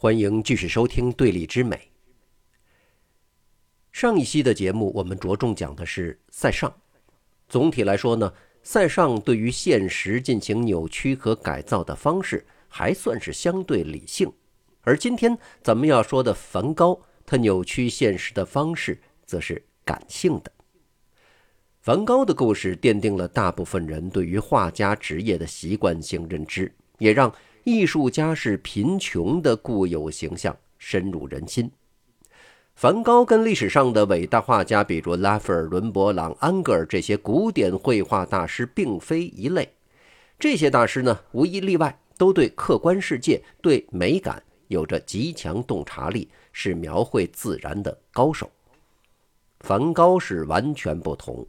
欢迎继续收听《对立之美》。上一期的节目，我们着重讲的是塞尚。总体来说呢，塞尚对于现实进行扭曲和改造的方式还算是相对理性，而今天咱们要说的梵高，他扭曲现实的方式则是感性的。梵高的故事奠定了大部分人对于画家职业的习惯性认知，也让。艺术家是贫穷的固有形象深入人心。梵高跟历史上的伟大画家，比如拉斐尔、伦勃朗、安格尔这些古典绘画大师，并非一类。这些大师呢，无一例外都对客观世界、对美感有着极强洞察力，是描绘自然的高手。梵高是完全不同，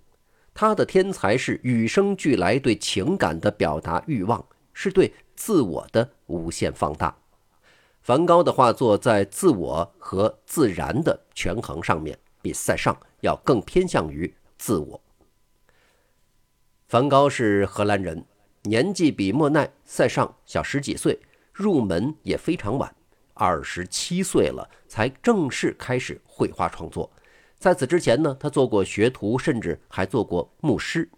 他的天才是与生俱来对情感的表达欲望，是对。自我的无限放大，梵高的画作在自我和自然的权衡上面，比塞尚要更偏向于自我。梵高是荷兰人，年纪比莫奈、塞尚小十几岁，入门也非常晚，二十七岁了才正式开始绘画创作。在此之前呢，他做过学徒，甚至还做过牧师。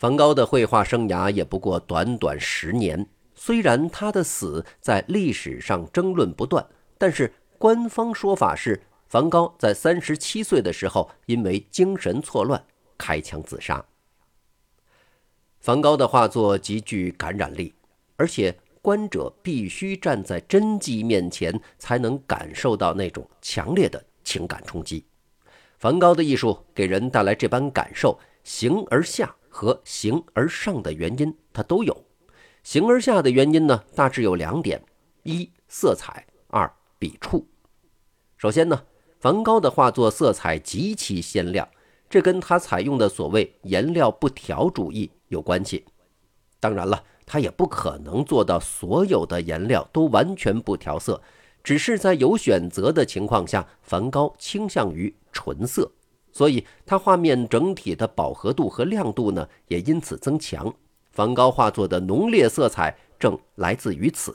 梵高的绘画生涯也不过短短十年，虽然他的死在历史上争论不断，但是官方说法是梵高在三十七岁的时候因为精神错乱开枪自杀。梵高的画作极具感染力，而且观者必须站在真迹面前才能感受到那种强烈的情感冲击。梵高的艺术给人带来这般感受，形而下。和形而上的原因，它都有；形而下的原因呢，大致有两点：一色彩，二笔触。首先呢，梵高的画作色彩极其鲜亮，这跟他采用的所谓颜料不调主义有关系。当然了，他也不可能做到所有的颜料都完全不调色，只是在有选择的情况下，梵高倾向于纯色。所以，他画面整体的饱和度和亮度呢，也因此增强。梵高画作的浓烈色彩正来自于此。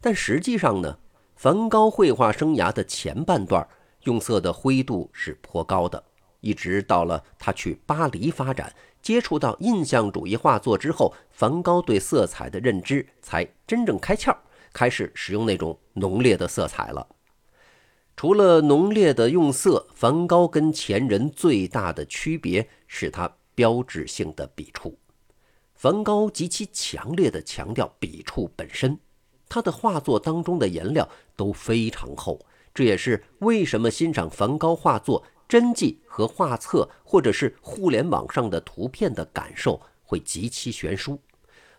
但实际上呢，梵高绘画生涯的前半段用色的灰度是颇高的，一直到了他去巴黎发展，接触到印象主义画作之后，梵高对色彩的认知才真正开窍，开始使用那种浓烈的色彩了。除了浓烈的用色，梵高跟前人最大的区别是他标志性的笔触。梵高极其强烈的强调笔触本身，他的画作当中的颜料都非常厚，这也是为什么欣赏梵高画作真迹和画册，或者是互联网上的图片的感受会极其悬殊。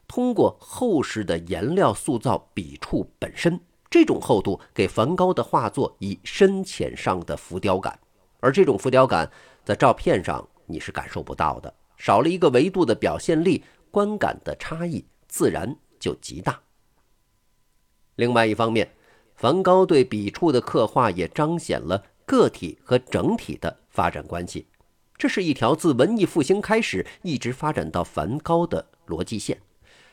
通过厚实的颜料塑造笔触本身。这种厚度给梵高的画作以深浅上的浮雕感，而这种浮雕感在照片上你是感受不到的，少了一个维度的表现力，观感的差异自然就极大。另外一方面，梵高对笔触的刻画也彰显了个体和整体的发展关系，这是一条自文艺复兴开始一直发展到梵高的逻辑线。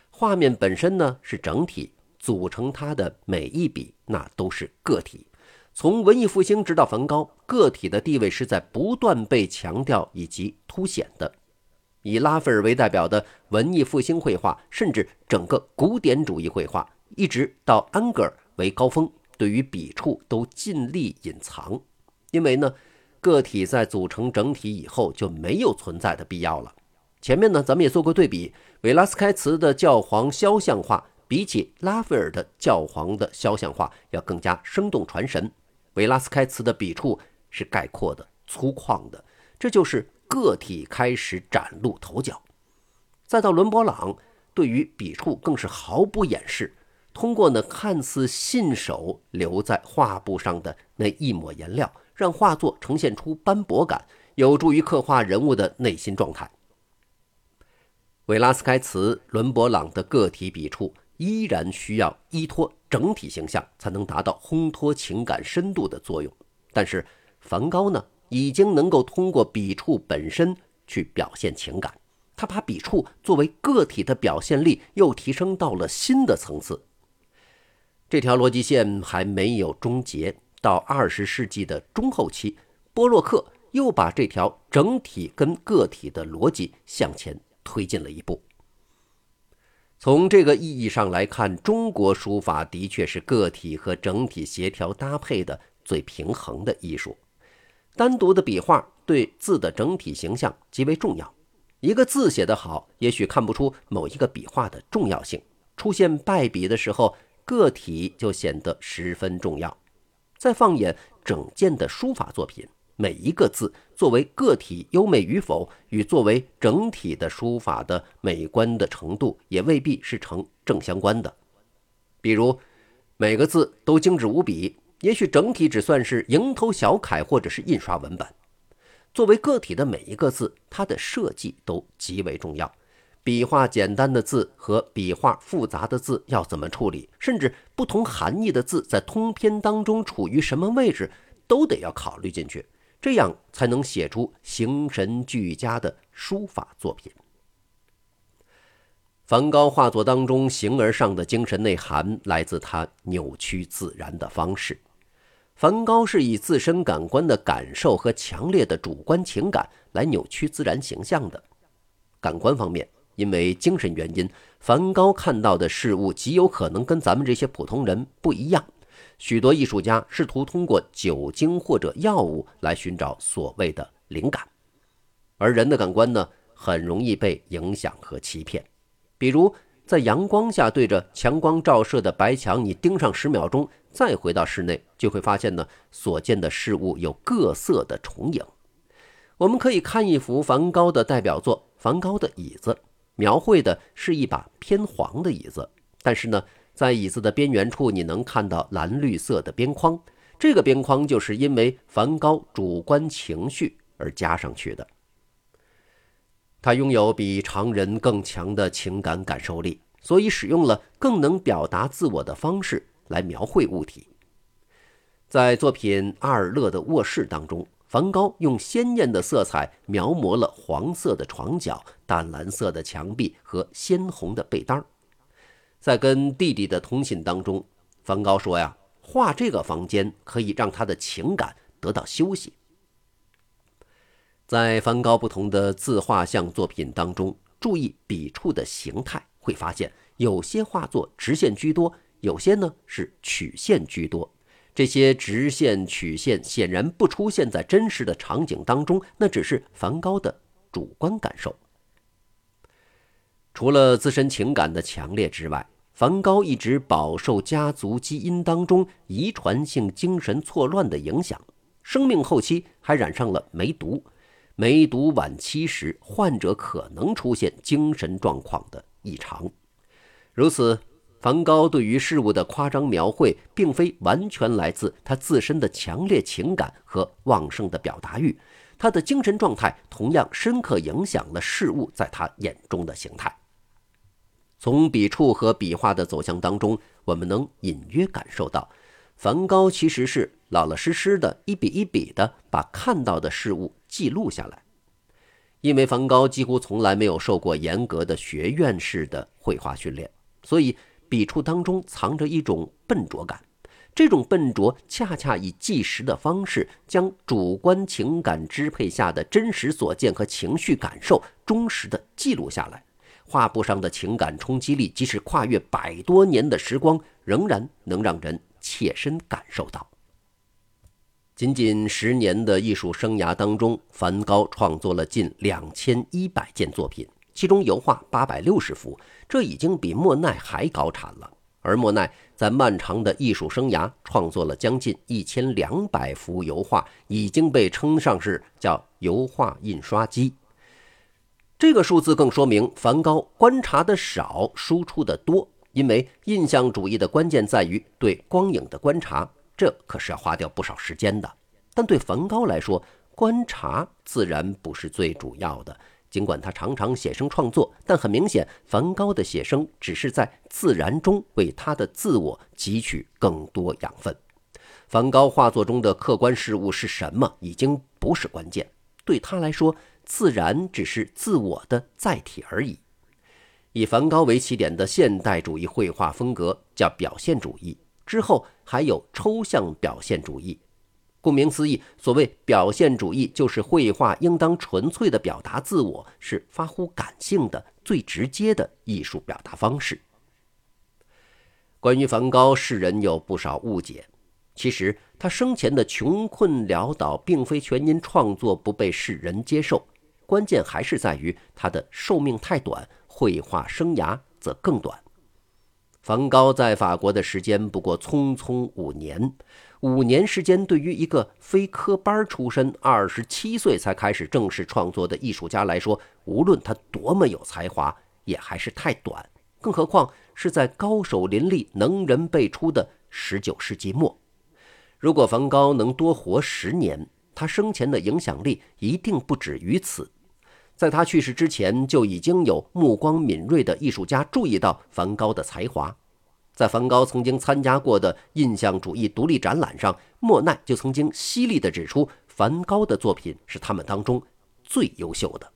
画面本身呢是整体。组成它的每一笔，那都是个体。从文艺复兴直到梵高，个体的地位是在不断被强调以及凸显的。以拉斐尔为代表的文艺复兴绘画，甚至整个古典主义绘画，一直到安格尔为高峰，对于笔触都尽力隐藏，因为呢，个体在组成整体以后就没有存在的必要了。前面呢，咱们也做过对比，维拉斯开茨的教皇肖像画。比起拉斐尔的教皇的肖像画要更加生动传神，维拉斯开茨的笔触是概括的、粗犷的，这就是个体开始崭露头角。再到伦勃朗，对于笔触更是毫不掩饰，通过呢看似信手留在画布上的那一抹颜料，让画作呈现出斑驳感，有助于刻画人物的内心状态。维拉斯开茨、伦勃朗的个体笔触。依然需要依托整体形象才能达到烘托情感深度的作用，但是梵高呢，已经能够通过笔触本身去表现情感，他把笔触作为个体的表现力又提升到了新的层次。这条逻辑线还没有终结。到二十世纪的中后期，波洛克又把这条整体跟个体的逻辑向前推进了一步。从这个意义上来看，中国书法的确是个体和整体协调搭配的最平衡的艺术。单独的笔画对字的整体形象极为重要。一个字写得好，也许看不出某一个笔画的重要性。出现败笔的时候，个体就显得十分重要。再放眼整件的书法作品，每一个字作为个体优美与否，与作为整体的书法的美观的程度，也未必是成正相关的。比如，每个字都精致无比，也许整体只算是蝇头小楷或者是印刷文本。作为个体的每一个字，它的设计都极为重要。笔画简单的字和笔画复杂的字要怎么处理，甚至不同含义的字在通篇当中处于什么位置，都得要考虑进去，这样才能写出形神俱佳的书法作品。梵高画作当中形而上的精神内涵，来自他扭曲自然的方式。梵高是以自身感官的感受和强烈的主观情感来扭曲自然形象的。感官方面。因为精神原因，梵高看到的事物极有可能跟咱们这些普通人不一样。许多艺术家试图通过酒精或者药物来寻找所谓的灵感，而人的感官呢，很容易被影响和欺骗。比如，在阳光下对着强光照射的白墙，你盯上十秒钟，再回到室内，就会发现呢，所见的事物有各色的重影。我们可以看一幅梵高的代表作《梵高的椅子》。描绘的是一把偏黄的椅子，但是呢，在椅子的边缘处，你能看到蓝绿色的边框。这个边框就是因为梵高主观情绪而加上去的。他拥有比常人更强的情感感受力，所以使用了更能表达自我的方式来描绘物体。在作品《阿尔勒的卧室》当中。梵高用鲜艳的色彩描摹了黄色的床角、淡蓝色的墙壁和鲜红的被单儿在跟弟弟的通信当中，梵高说：“呀，画这个房间可以让他的情感得到休息。”在梵高不同的自画像作品当中，注意笔触的形态，会发现有些画作直线居多，有些呢是曲线居多。这些直线、曲线显然不出现在真实的场景当中，那只是梵高的主观感受。除了自身情感的强烈之外，梵高一直饱受家族基因当中遗传性精神错乱的影响，生命后期还染上了梅毒。梅毒晚期时，患者可能出现精神状况的异常，如此。梵高对于事物的夸张描绘，并非完全来自他自身的强烈情感和旺盛的表达欲，他的精神状态同样深刻影响了事物在他眼中的形态。从笔触和笔画的走向当中，我们能隐约感受到，梵高其实是老老实实的一笔一笔的把看到的事物记录下来。因为梵高几乎从来没有受过严格的学院式的绘画训练，所以。笔触当中藏着一种笨拙感，这种笨拙恰恰以计时的方式，将主观情感支配下的真实所见和情绪感受忠实的记录下来。画布上的情感冲击力，即使跨越百多年的时光，仍然能让人切身感受到。仅仅十年的艺术生涯当中，梵高创作了近两千一百件作品。其中油画八百六十幅，这已经比莫奈还高产了。而莫奈在漫长的艺术生涯创作了将近一千两百幅油画，已经被称上是叫油画印刷机。这个数字更说明梵高观察的少，输出的多。因为印象主义的关键在于对光影的观察，这可是要花掉不少时间的。但对梵高来说，观察自然不是最主要的。尽管他常常写生创作，但很明显，梵高的写生只是在自然中为他的自我汲取更多养分。梵高画作中的客观事物是什么，已经不是关键。对他来说，自然只是自我的载体而已。以梵高为起点的现代主义绘画风格叫表现主义，之后还有抽象表现主义。顾名思义，所谓表现主义，就是绘画应当纯粹的表达自我，是发乎感性的最直接的艺术表达方式。关于梵高，世人有不少误解。其实他生前的穷困潦倒，并非全因创作不被世人接受，关键还是在于他的寿命太短，绘画生涯则更短。梵高在法国的时间不过匆匆五年，五年时间对于一个非科班出身、二十七岁才开始正式创作的艺术家来说，无论他多么有才华，也还是太短。更何况是在高手林立、能人辈出的十九世纪末。如果梵高能多活十年，他生前的影响力一定不止于此。在他去世之前，就已经有目光敏锐的艺术家注意到梵高的才华。在梵高曾经参加过的印象主义独立展览上，莫奈就曾经犀利地指出，梵高的作品是他们当中最优秀的。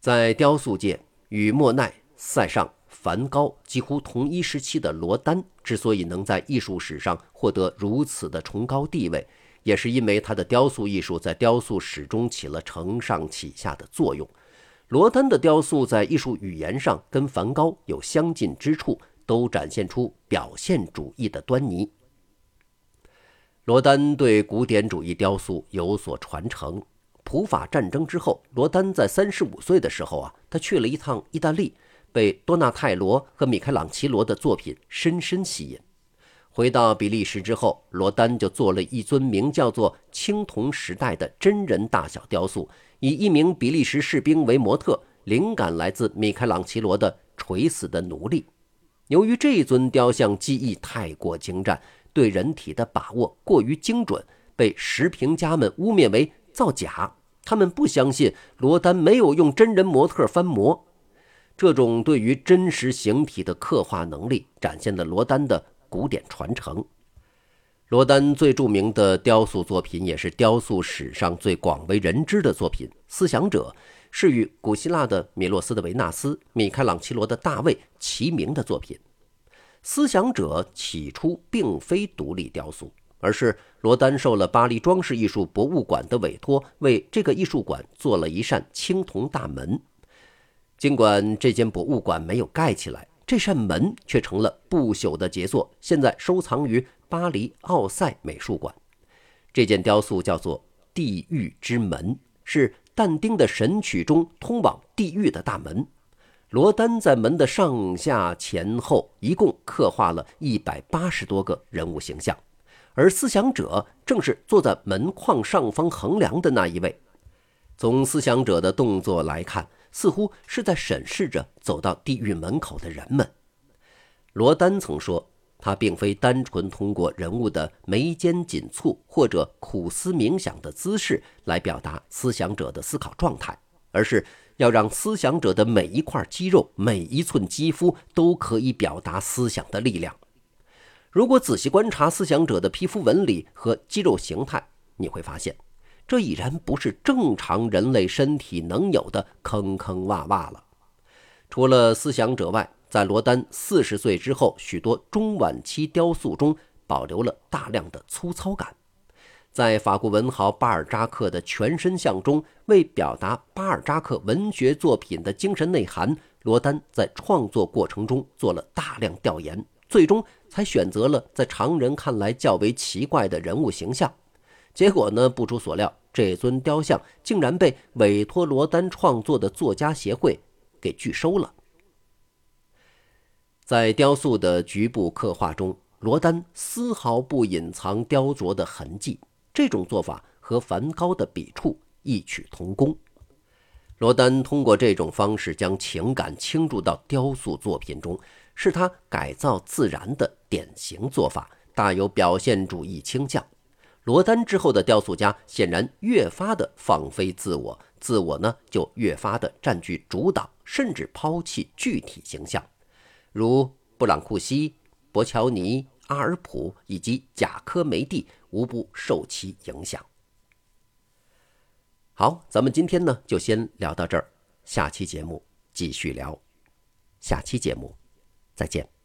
在雕塑界，与莫奈、塞尚、梵高几乎同一时期的罗丹，之所以能在艺术史上获得如此的崇高地位。也是因为他的雕塑艺术在雕塑史中起了承上启下的作用。罗丹的雕塑在艺术语言上跟梵高有相近之处，都展现出表现主义的端倪。罗丹对古典主义雕塑有所传承。普法战争之后，罗丹在三十五岁的时候啊，他去了一趟意大利，被多纳泰罗和米开朗奇罗的作品深深吸引。回到比利时之后，罗丹就做了一尊名叫做“青铜时代”的真人大小雕塑，以一名比利时士兵为模特，灵感来自米开朗奇罗的《垂死的奴隶》。由于这尊雕像技艺太过精湛，对人体的把握过于精准，被石评家们污蔑为造假。他们不相信罗丹没有用真人模特翻模。这种对于真实形体的刻画能力，展现了罗丹的。古典传承，罗丹最著名的雕塑作品，也是雕塑史上最广为人知的作品《思想者》，是与古希腊的米洛斯的维纳斯、米开朗基罗的大卫齐名的作品。《思想者》起初并非独立雕塑，而是罗丹受了巴黎装饰艺术博物馆的委托，为这个艺术馆做了一扇青铜大门。尽管这间博物馆没有盖起来。这扇门却成了不朽的杰作，现在收藏于巴黎奥赛美术馆。这件雕塑叫做《地狱之门》，是但丁的《神曲》中通往地狱的大门。罗丹在门的上下前后一共刻画了一百八十多个人物形象，而思想者正是坐在门框上方横梁的那一位。从思想者的动作来看。似乎是在审视着走到地狱门口的人们。罗丹曾说，他并非单纯通过人物的眉间紧蹙或者苦思冥想的姿势来表达思想者的思考状态，而是要让思想者的每一块肌肉、每一寸肌肤都可以表达思想的力量。如果仔细观察思想者的皮肤纹理和肌肉形态，你会发现。这已然不是正常人类身体能有的坑坑洼洼了。除了思想者外，在罗丹四十岁之后，许多中晚期雕塑中保留了大量的粗糙感。在法国文豪巴尔扎克的全身像中，为表达巴尔扎克文学作品的精神内涵，罗丹在创作过程中做了大量调研，最终才选择了在常人看来较为奇怪的人物形象。结果呢？不出所料，这尊雕像竟然被委托罗丹创作的作家协会给拒收了。在雕塑的局部刻画中，罗丹丝毫不隐藏雕琢的痕迹，这种做法和梵高的笔触异曲同工。罗丹通过这种方式将情感倾注到雕塑作品中，是他改造自然的典型做法，大有表现主义倾向。罗丹之后的雕塑家显然越发的放飞自我，自我呢就越发的占据主导，甚至抛弃具体形象，如布朗库西、博乔尼、阿尔普以及贾科梅蒂，无不受其影响。好，咱们今天呢就先聊到这儿，下期节目继续聊，下期节目再见。